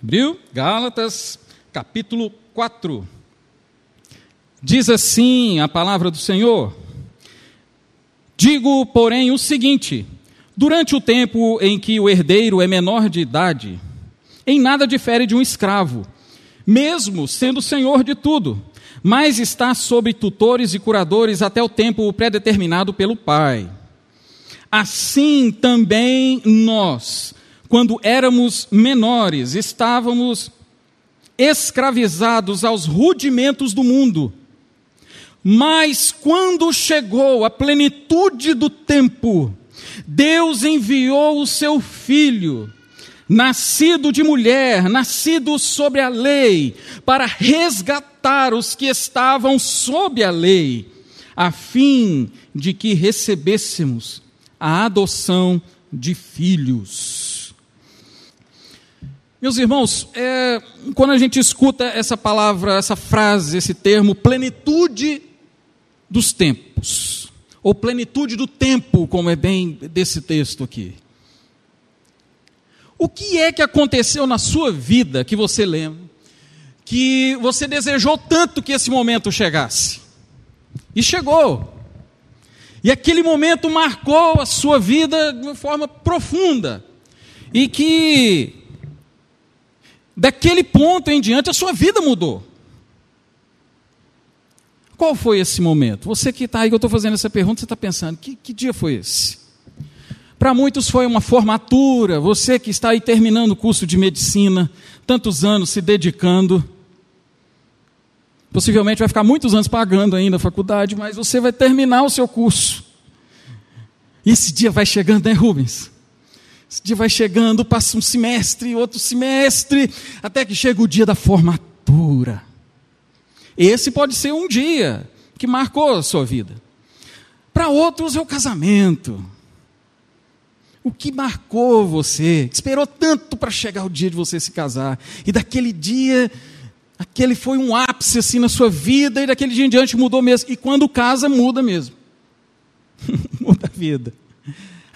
Abriu? Gálatas, capítulo 4. Diz assim a palavra do Senhor: Digo, porém, o seguinte: durante o tempo em que o herdeiro é menor de idade, em nada difere de um escravo, mesmo sendo senhor de tudo, mas está sob tutores e curadores até o tempo predeterminado pelo pai. Assim também nós quando éramos menores, estávamos escravizados aos rudimentos do mundo. Mas quando chegou a plenitude do tempo, Deus enviou o seu filho, nascido de mulher, nascido sobre a lei, para resgatar os que estavam sob a lei, a fim de que recebêssemos a adoção de filhos. Meus irmãos, é, quando a gente escuta essa palavra, essa frase, esse termo, plenitude dos tempos, ou plenitude do tempo, como é bem desse texto aqui. O que é que aconteceu na sua vida que você lembra, que você desejou tanto que esse momento chegasse? E chegou. E aquele momento marcou a sua vida de uma forma profunda. E que daquele ponto em diante a sua vida mudou. Qual foi esse momento? Você que está aí, que eu estou fazendo essa pergunta, você está pensando, que, que dia foi esse? Para muitos foi uma formatura, você que está aí terminando o curso de medicina, tantos anos se dedicando, possivelmente vai ficar muitos anos pagando ainda a faculdade, mas você vai terminar o seu curso. E esse dia vai chegando, né, Rubens? Esse dia vai chegando, passa um semestre, outro semestre, até que chega o dia da formatura. Esse pode ser um dia que marcou a sua vida. Para outros é o casamento. O que marcou você? Esperou tanto para chegar o dia de você se casar. E daquele dia, aquele foi um ápice assim na sua vida, e daquele dia em diante mudou mesmo. E quando casa, muda mesmo. muda a vida.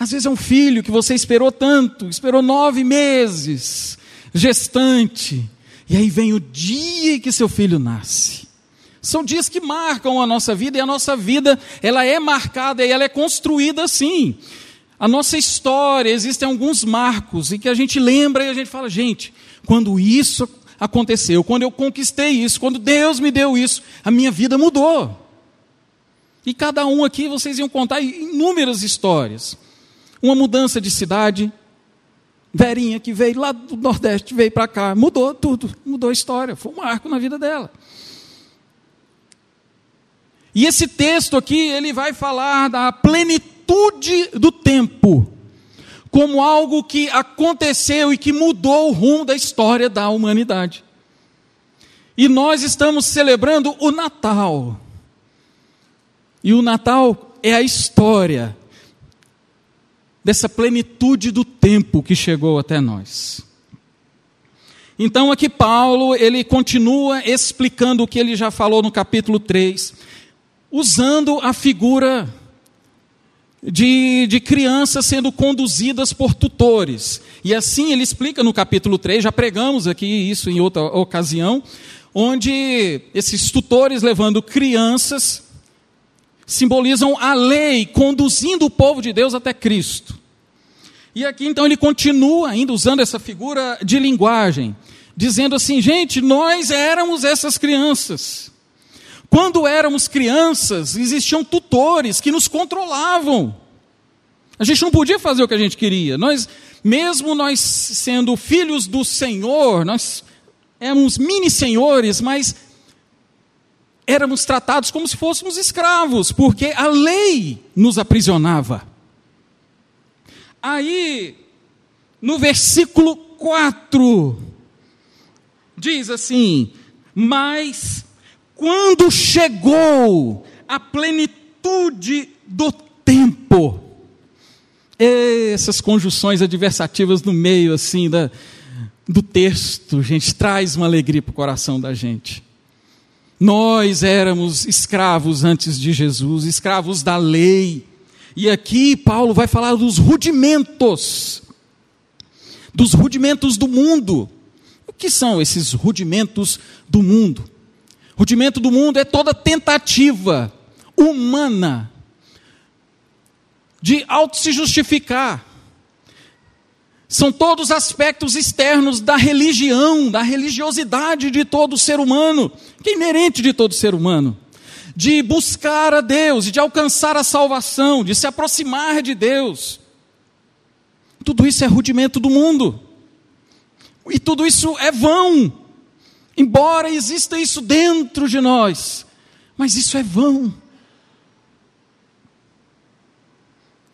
Às vezes é um filho que você esperou tanto, esperou nove meses, gestante, e aí vem o dia que seu filho nasce. São dias que marcam a nossa vida e a nossa vida ela é marcada e ela é construída assim. A nossa história existem alguns marcos e que a gente lembra e a gente fala, gente, quando isso aconteceu, quando eu conquistei isso, quando Deus me deu isso, a minha vida mudou. E cada um aqui vocês iam contar inúmeras histórias uma mudança de cidade. Verinha que veio lá do Nordeste, veio para cá, mudou tudo, mudou a história, foi um marco na vida dela. E esse texto aqui, ele vai falar da plenitude do tempo, como algo que aconteceu e que mudou o rumo da história da humanidade. E nós estamos celebrando o Natal. E o Natal é a história dessa plenitude do tempo que chegou até nós. Então aqui Paulo, ele continua explicando o que ele já falou no capítulo 3, usando a figura de, de crianças sendo conduzidas por tutores. E assim ele explica no capítulo 3, já pregamos aqui isso em outra ocasião, onde esses tutores levando crianças simbolizam a lei conduzindo o povo de Deus até Cristo. E aqui então ele continua ainda usando essa figura de linguagem, dizendo assim: gente, nós éramos essas crianças. Quando éramos crianças, existiam tutores que nos controlavam. A gente não podia fazer o que a gente queria. Nós, mesmo nós sendo filhos do Senhor, nós éramos mini senhores, mas éramos tratados como se fôssemos escravos, porque a lei nos aprisionava. Aí, no versículo 4, diz assim: Mas quando chegou a plenitude do tempo, essas conjunções adversativas no meio assim da, do texto, gente, traz uma alegria para o coração da gente. Nós éramos escravos antes de Jesus, escravos da lei. E aqui Paulo vai falar dos rudimentos, dos rudimentos do mundo. O que são esses rudimentos do mundo? Rudimento do mundo é toda tentativa humana de auto se justificar. São todos aspectos externos da religião, da religiosidade de todo ser humano, que é inerente de todo ser humano. De buscar a Deus, de alcançar a salvação, de se aproximar de Deus. Tudo isso é rudimento do mundo. E tudo isso é vão. Embora exista isso dentro de nós, mas isso é vão.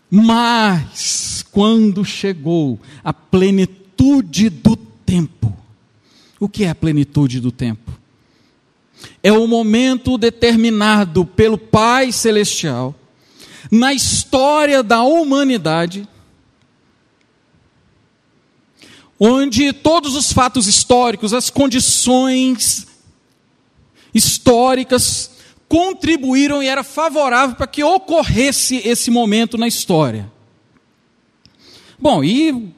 Mas, quando chegou a plenitude do tempo, o que é a plenitude do tempo? É o momento determinado pelo Pai Celestial na história da humanidade, onde todos os fatos históricos, as condições históricas contribuíram e era favorável para que ocorresse esse momento na história. Bom, e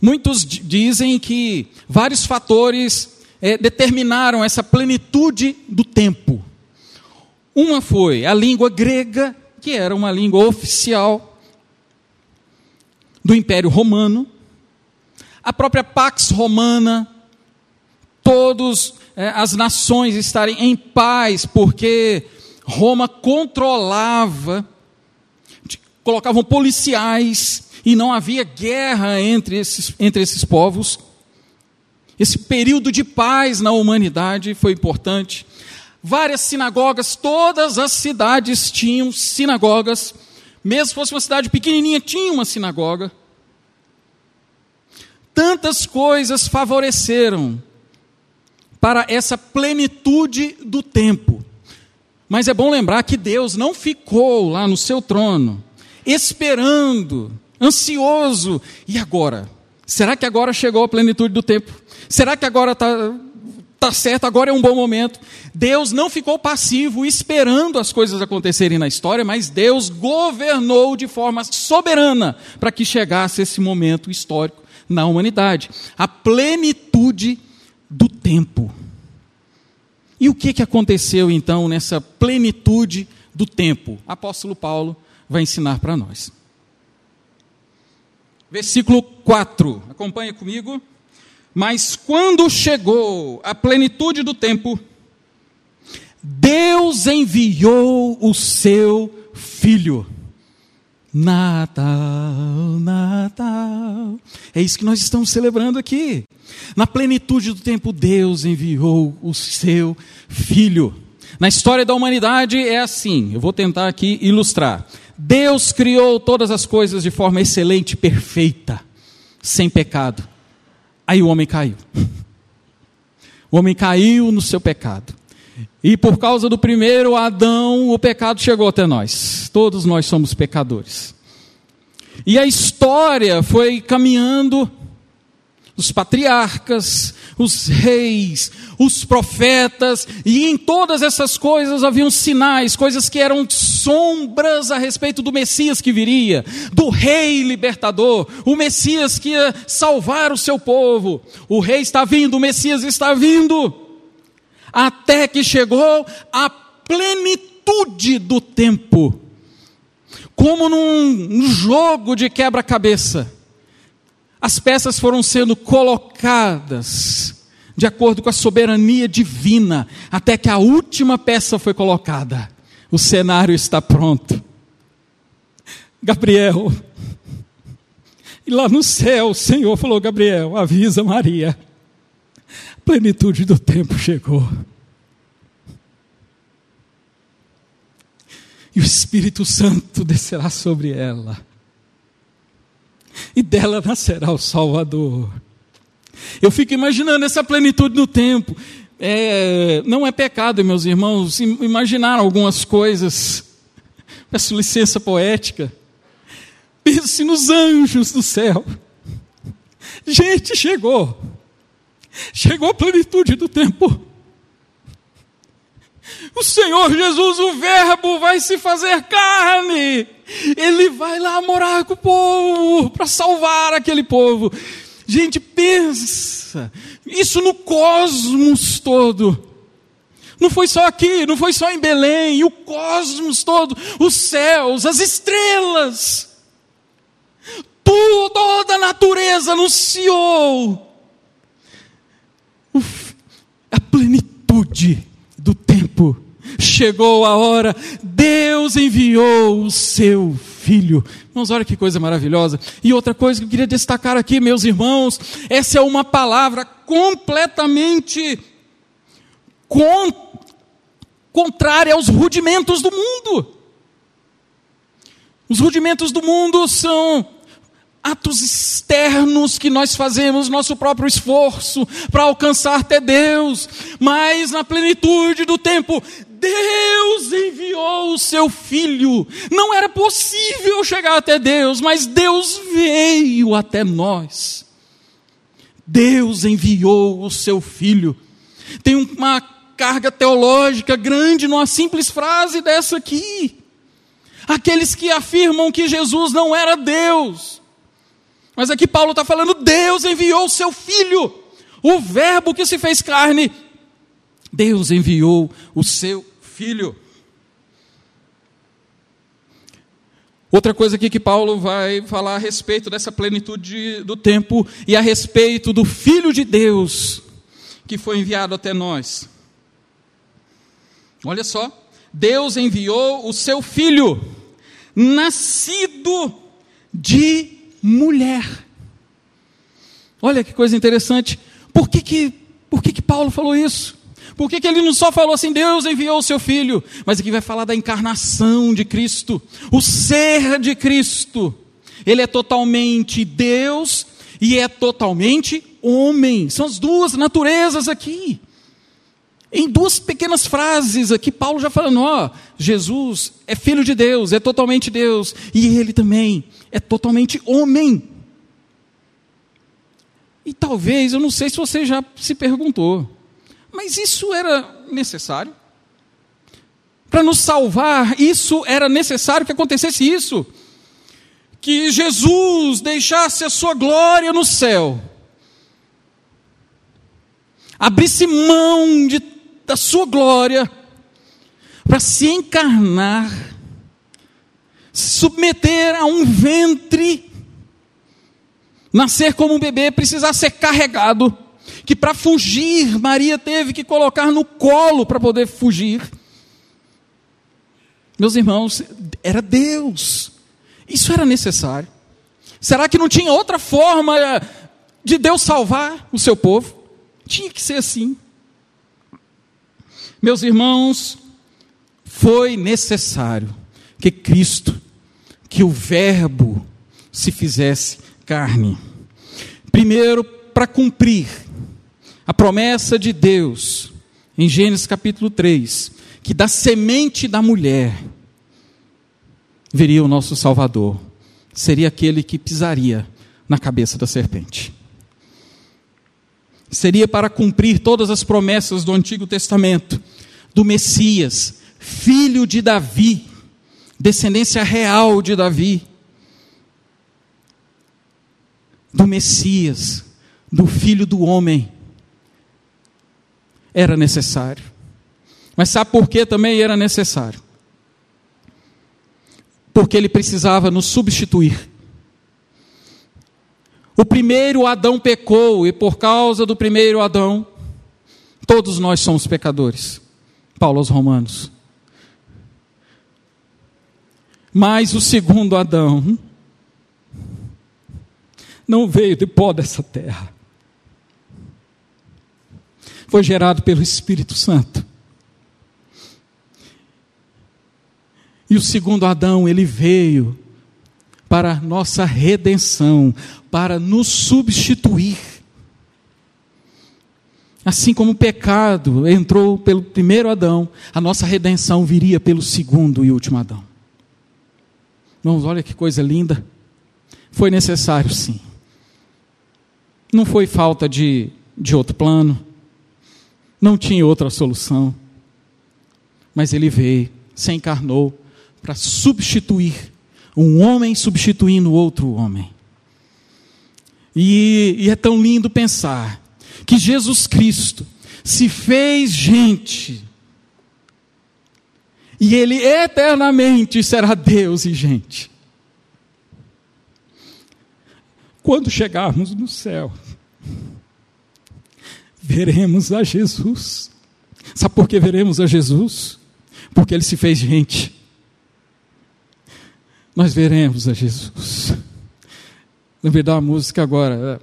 muitos dizem que vários fatores é, determinaram essa plenitude do tempo. Uma foi a língua grega, que era uma língua oficial do Império Romano, a própria Pax Romana, todos é, as nações estarem em paz, porque Roma controlava, colocavam policiais e não havia guerra entre esses, entre esses povos. Esse período de paz na humanidade foi importante. Várias sinagogas, todas as cidades tinham sinagogas, mesmo se fosse uma cidade pequenininha, tinha uma sinagoga. Tantas coisas favoreceram para essa plenitude do tempo. Mas é bom lembrar que Deus não ficou lá no seu trono, esperando, ansioso. E agora? Será que agora chegou a plenitude do tempo? Será que agora está tá certo, agora é um bom momento? Deus não ficou passivo esperando as coisas acontecerem na história, mas Deus governou de forma soberana para que chegasse esse momento histórico na humanidade. A plenitude do tempo. E o que, que aconteceu então nessa plenitude do tempo? Apóstolo Paulo vai ensinar para nós. Versículo 4, acompanha comigo. Mas quando chegou a plenitude do tempo, Deus enviou o seu filho Natal, Natal. É isso que nós estamos celebrando aqui. Na plenitude do tempo, Deus enviou o seu Filho. Na história da humanidade é assim, eu vou tentar aqui ilustrar. Deus criou todas as coisas de forma excelente, perfeita, sem pecado. Aí o homem caiu. O homem caiu no seu pecado. E por causa do primeiro Adão, o pecado chegou até nós. Todos nós somos pecadores. E a história foi caminhando, os patriarcas, os reis, os profetas, e em todas essas coisas haviam sinais, coisas que eram sombras a respeito do Messias que viria, do rei libertador, o Messias que ia salvar o seu povo. O rei está vindo, o Messias está vindo até que chegou a plenitude do tempo. Como num jogo de quebra-cabeça, as peças foram sendo colocadas de acordo com a soberania divina, até que a última peça foi colocada. O cenário está pronto. Gabriel, e lá no céu o Senhor falou: Gabriel, avisa Maria plenitude do tempo chegou. E o Espírito Santo descerá sobre ela. E dela nascerá o Salvador. Eu fico imaginando essa plenitude no tempo. É, não é pecado, meus irmãos, imaginar algumas coisas. Peço licença poética. Pense nos anjos do céu. Gente, chegou. Chegou a plenitude do tempo. O Senhor Jesus, o Verbo, vai se fazer carne. Ele vai lá morar com o povo para salvar aquele povo. Gente, pensa, isso no cosmos todo. Não foi só aqui, não foi só em Belém, o cosmos todo, os céus, as estrelas. Tudo, toda a natureza anunciou a plenitude tempo. Chegou a hora, Deus enviou o seu filho. Irmãos, olha que coisa maravilhosa. E outra coisa que eu queria destacar aqui, meus irmãos, essa é uma palavra completamente con contrária aos rudimentos do mundo. Os rudimentos do mundo são atos externos que nós fazemos, nosso próprio esforço para alcançar até Deus, mas na plenitude do tempo, Deus enviou o seu filho. Não era possível chegar até Deus, mas Deus veio até nós. Deus enviou o seu filho. Tem uma carga teológica grande numa simples frase dessa aqui. Aqueles que afirmam que Jesus não era Deus, mas aqui Paulo está falando: Deus enviou o seu filho, o Verbo que se fez carne. Deus enviou o seu filho. Outra coisa aqui que Paulo vai falar a respeito dessa plenitude do tempo e a respeito do Filho de Deus que foi enviado até nós. Olha só, Deus enviou o seu Filho, nascido de mulher. Olha que coisa interessante. Por que, que, por que, que Paulo falou isso? Por que, que ele não só falou assim, Deus enviou o seu filho, mas aqui vai falar da encarnação de Cristo, o ser de Cristo. Ele é totalmente Deus e é totalmente homem. São as duas naturezas aqui. Em duas pequenas frases aqui, Paulo já falando: ó, Jesus é filho de Deus, é totalmente Deus, e ele também é totalmente homem. E talvez, eu não sei se você já se perguntou, mas isso era necessário? Para nos salvar, isso era necessário que acontecesse isso? Que Jesus deixasse a sua glória no céu, abrisse mão de da sua glória para se encarnar, se submeter a um ventre, nascer como um bebê, precisar ser carregado, que para fugir Maria teve que colocar no colo para poder fugir. Meus irmãos, era Deus. Isso era necessário. Será que não tinha outra forma de Deus salvar o seu povo? Tinha que ser assim. Meus irmãos, foi necessário que Cristo, que o Verbo se fizesse carne. Primeiro, para cumprir a promessa de Deus, em Gênesis capítulo 3, que da semente da mulher viria o nosso Salvador, seria aquele que pisaria na cabeça da serpente. Seria para cumprir todas as promessas do Antigo Testamento, do Messias, filho de Davi, descendência real de Davi, do Messias, do filho do homem. Era necessário. Mas sabe por que também era necessário? Porque ele precisava nos substituir. O primeiro Adão pecou, e por causa do primeiro Adão, todos nós somos pecadores. Paulo aos Romanos. Mas o segundo Adão não veio de pó dessa terra. Foi gerado pelo Espírito Santo. E o segundo Adão, ele veio para nossa redenção, para nos substituir. Assim como o pecado entrou pelo primeiro Adão, a nossa redenção viria pelo segundo e último Adão. Irmãos, olha que coisa linda. Foi necessário, sim. Não foi falta de, de outro plano. Não tinha outra solução. Mas ele veio, se encarnou para substituir um homem substituindo outro homem. E, e é tão lindo pensar que Jesus Cristo se fez gente. E Ele eternamente será Deus e gente. Quando chegarmos no céu, veremos a Jesus. Sabe por que veremos a Jesus? Porque Ele se fez gente. Nós veremos a Jesus. Lembrei da música agora.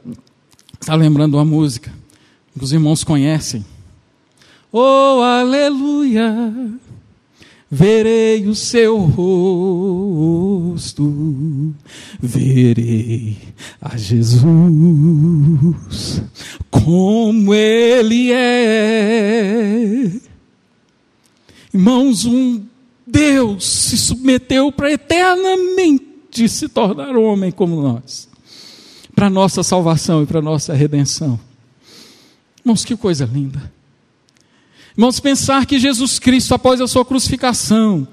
Está lembrando uma música que os irmãos conhecem. Oh, aleluia! Verei o seu rosto, verei a Jesus como Ele é. Irmãos, um Deus se submeteu para eternamente se tornar homem como nós, para nossa salvação e para nossa redenção. Irmãos, que coisa linda. Irmãos, pensar que Jesus Cristo, após a sua crucificação,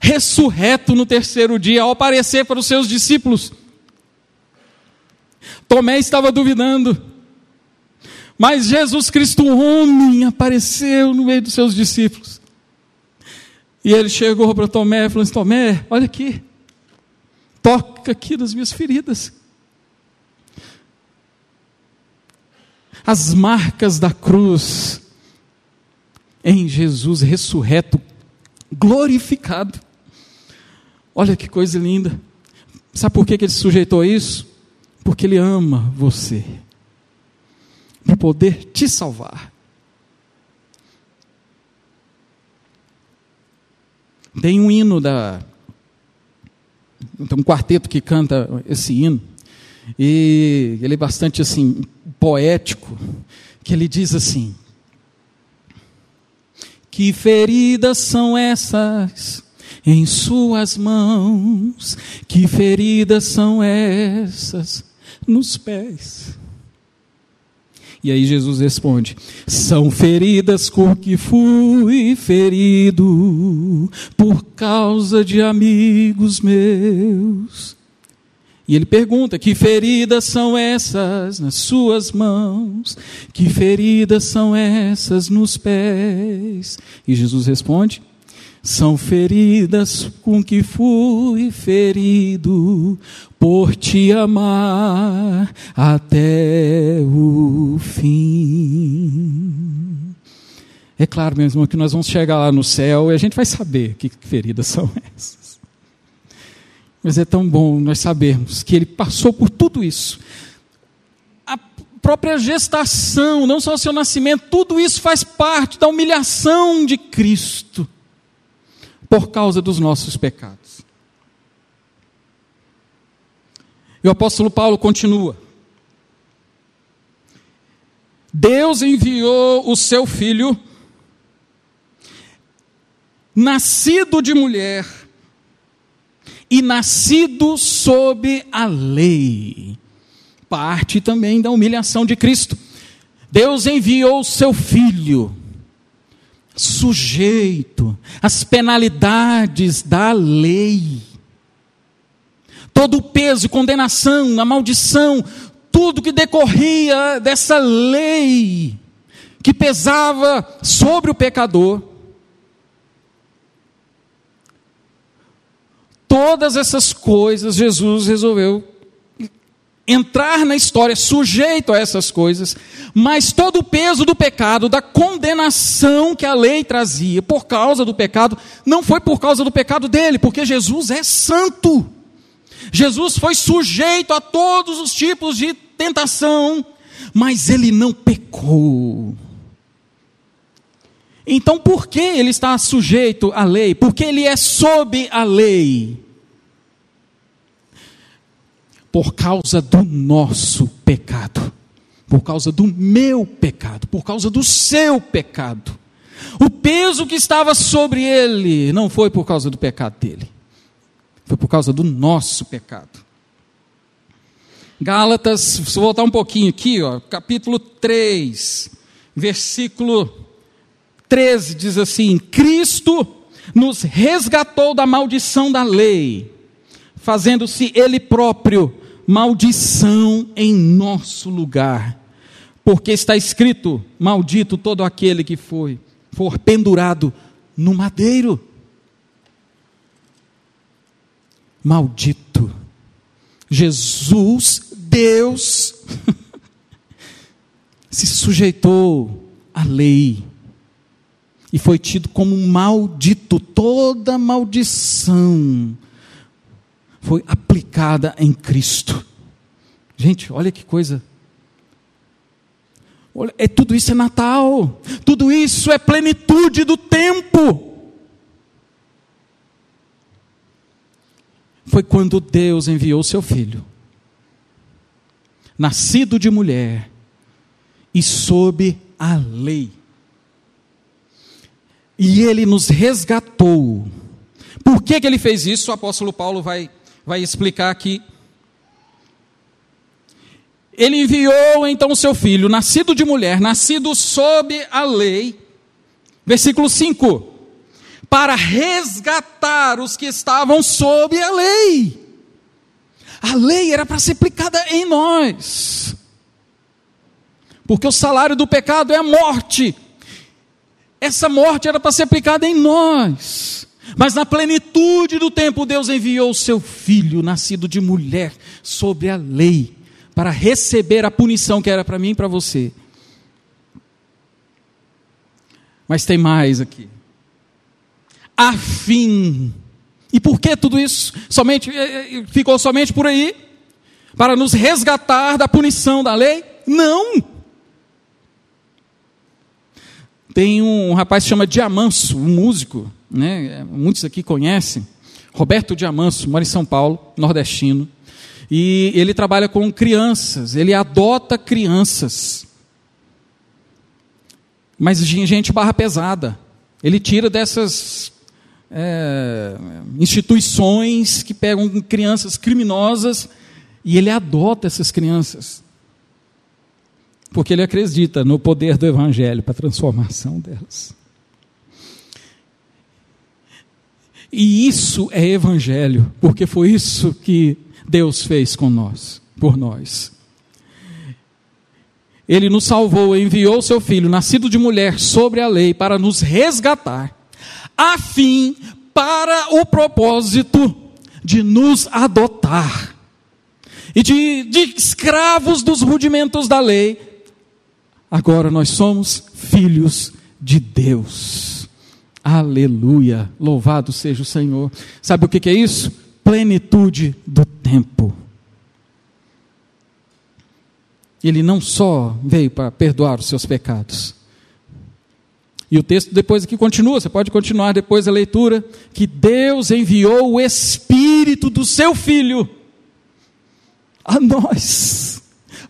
ressurreto no terceiro dia, ao aparecer para os seus discípulos, Tomé estava duvidando, mas Jesus Cristo, homem, apareceu no meio dos seus discípulos. E ele chegou para Tomé e falou assim: Tomé, olha aqui, toca aqui nas minhas feridas. As marcas da cruz em Jesus ressurreto, glorificado. Olha que coisa linda. Sabe por que ele se sujeitou a isso? Porque ele ama você, para poder te salvar. Tem um hino da. Tem um quarteto que canta esse hino, e ele é bastante assim, poético, que ele diz assim: que feridas são essas em suas mãos? Que feridas são essas nos pés? E aí Jesus responde: São feridas com que fui ferido por causa de amigos meus. E ele pergunta: Que feridas são essas nas suas mãos? Que feridas são essas nos pés? E Jesus responde: São feridas com que fui ferido por te amar até o fim. É claro, meu irmão, que nós vamos chegar lá no céu e a gente vai saber que feridas são essas. Mas é tão bom nós sabermos que ele passou por tudo isso. A própria gestação, não só o seu nascimento, tudo isso faz parte da humilhação de Cristo por causa dos nossos pecados. E o apóstolo Paulo continua. Deus enviou o seu filho, nascido de mulher, e nascido sob a lei. Parte também da humilhação de Cristo. Deus enviou seu filho, sujeito às penalidades da lei. Todo o peso, condenação, a maldição, tudo que decorria dessa lei que pesava sobre o pecador, todas essas coisas, Jesus resolveu entrar na história sujeito a essas coisas, mas todo o peso do pecado, da condenação que a lei trazia por causa do pecado, não foi por causa do pecado dele, porque Jesus é santo. Jesus foi sujeito a todos os tipos de tentação, mas ele não pecou. Então, por que ele está sujeito à lei? Porque ele é sob a lei por causa do nosso pecado, por causa do meu pecado, por causa do seu pecado. O peso que estava sobre ele não foi por causa do pecado dele, foi por causa do nosso pecado. Gálatas, se voltar um pouquinho aqui, ó, capítulo 3, versículo 13 diz assim: Cristo nos resgatou da maldição da lei, fazendo-se Ele próprio maldição em nosso lugar. Porque está escrito: Maldito todo aquele que foi, for pendurado no madeiro. Maldito. Jesus, Deus, se sujeitou à lei e foi tido como maldito. Toda maldição foi aplicada em Cristo. Gente, olha que coisa. Olha, é, tudo isso é Natal, tudo isso é plenitude do tempo. Foi quando Deus enviou seu filho, nascido de mulher e sob a lei. E ele nos resgatou. Por que, que ele fez isso? O apóstolo Paulo vai vai explicar aqui. Ele enviou então o seu filho, nascido de mulher, nascido sob a lei, versículo 5, para resgatar os que estavam sob a lei. A lei era para ser aplicada em nós, porque o salário do pecado é a morte. Essa morte era para ser aplicada em nós. Mas na plenitude do tempo, Deus enviou o seu filho, nascido de mulher, sobre a lei, para receber a punição que era para mim e para você. Mas tem mais aqui. A fim. E por que tudo isso? Somente eh, eh, ficou somente por aí? Para nos resgatar da punição da lei? Não. Tem um rapaz que chama Diamanso, um músico né? muitos aqui conhecem, Roberto Diamanso, mora em São Paulo, nordestino, e ele trabalha com crianças, ele adota crianças, mas gente barra pesada, ele tira dessas é, instituições que pegam crianças criminosas e ele adota essas crianças. Porque ele acredita no poder do Evangelho para a transformação delas. E isso é evangelho, porque foi isso que Deus fez com nós, por nós. Ele nos salvou, enviou seu filho, nascido de mulher, sobre a lei, para nos resgatar, a fim, para o propósito de nos adotar e de, de escravos dos rudimentos da lei. Agora nós somos filhos de Deus. Aleluia, louvado seja o Senhor. Sabe o que é isso? Plenitude do tempo. Ele não só veio para perdoar os seus pecados. E o texto depois aqui continua, você pode continuar depois a leitura, que Deus enviou o Espírito do seu Filho a nós,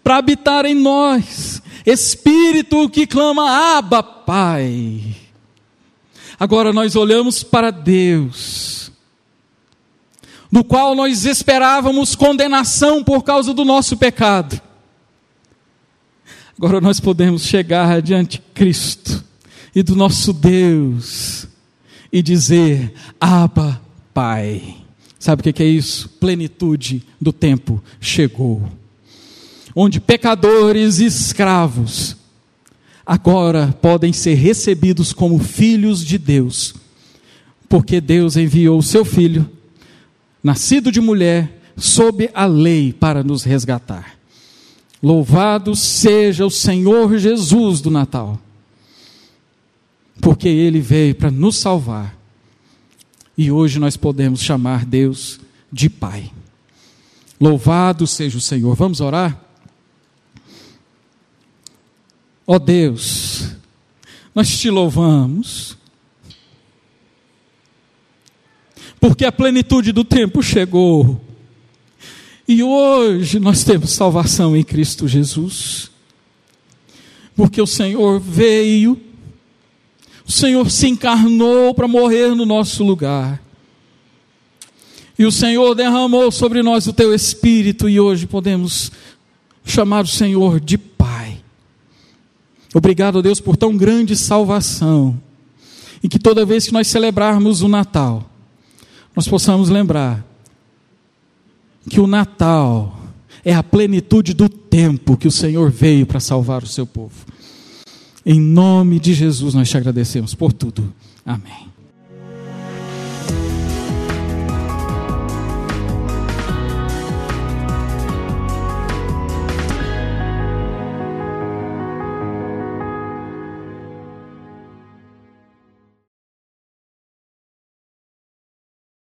para habitar em nós. Espírito que clama, Abba, Pai. Agora nós olhamos para Deus, no qual nós esperávamos condenação por causa do nosso pecado. Agora nós podemos chegar diante de Cristo e do nosso Deus e dizer: Abba, Pai. Sabe o que é isso? Plenitude do tempo chegou. Onde pecadores e escravos agora podem ser recebidos como filhos de Deus, porque Deus enviou o seu filho, nascido de mulher, sob a lei, para nos resgatar. Louvado seja o Senhor Jesus do Natal, porque ele veio para nos salvar. E hoje nós podemos chamar Deus de Pai. Louvado seja o Senhor. Vamos orar? Ó oh Deus, nós te louvamos, porque a plenitude do tempo chegou, e hoje nós temos salvação em Cristo Jesus, porque o Senhor veio, o Senhor se encarnou para morrer no nosso lugar, e o Senhor derramou sobre nós o teu Espírito, e hoje podemos chamar o Senhor de Obrigado, Deus, por tão grande salvação. E que toda vez que nós celebrarmos o Natal, nós possamos lembrar que o Natal É a plenitude do tempo que o Senhor veio para salvar o seu povo. Em nome de Jesus nós te agradecemos por tudo. Amém.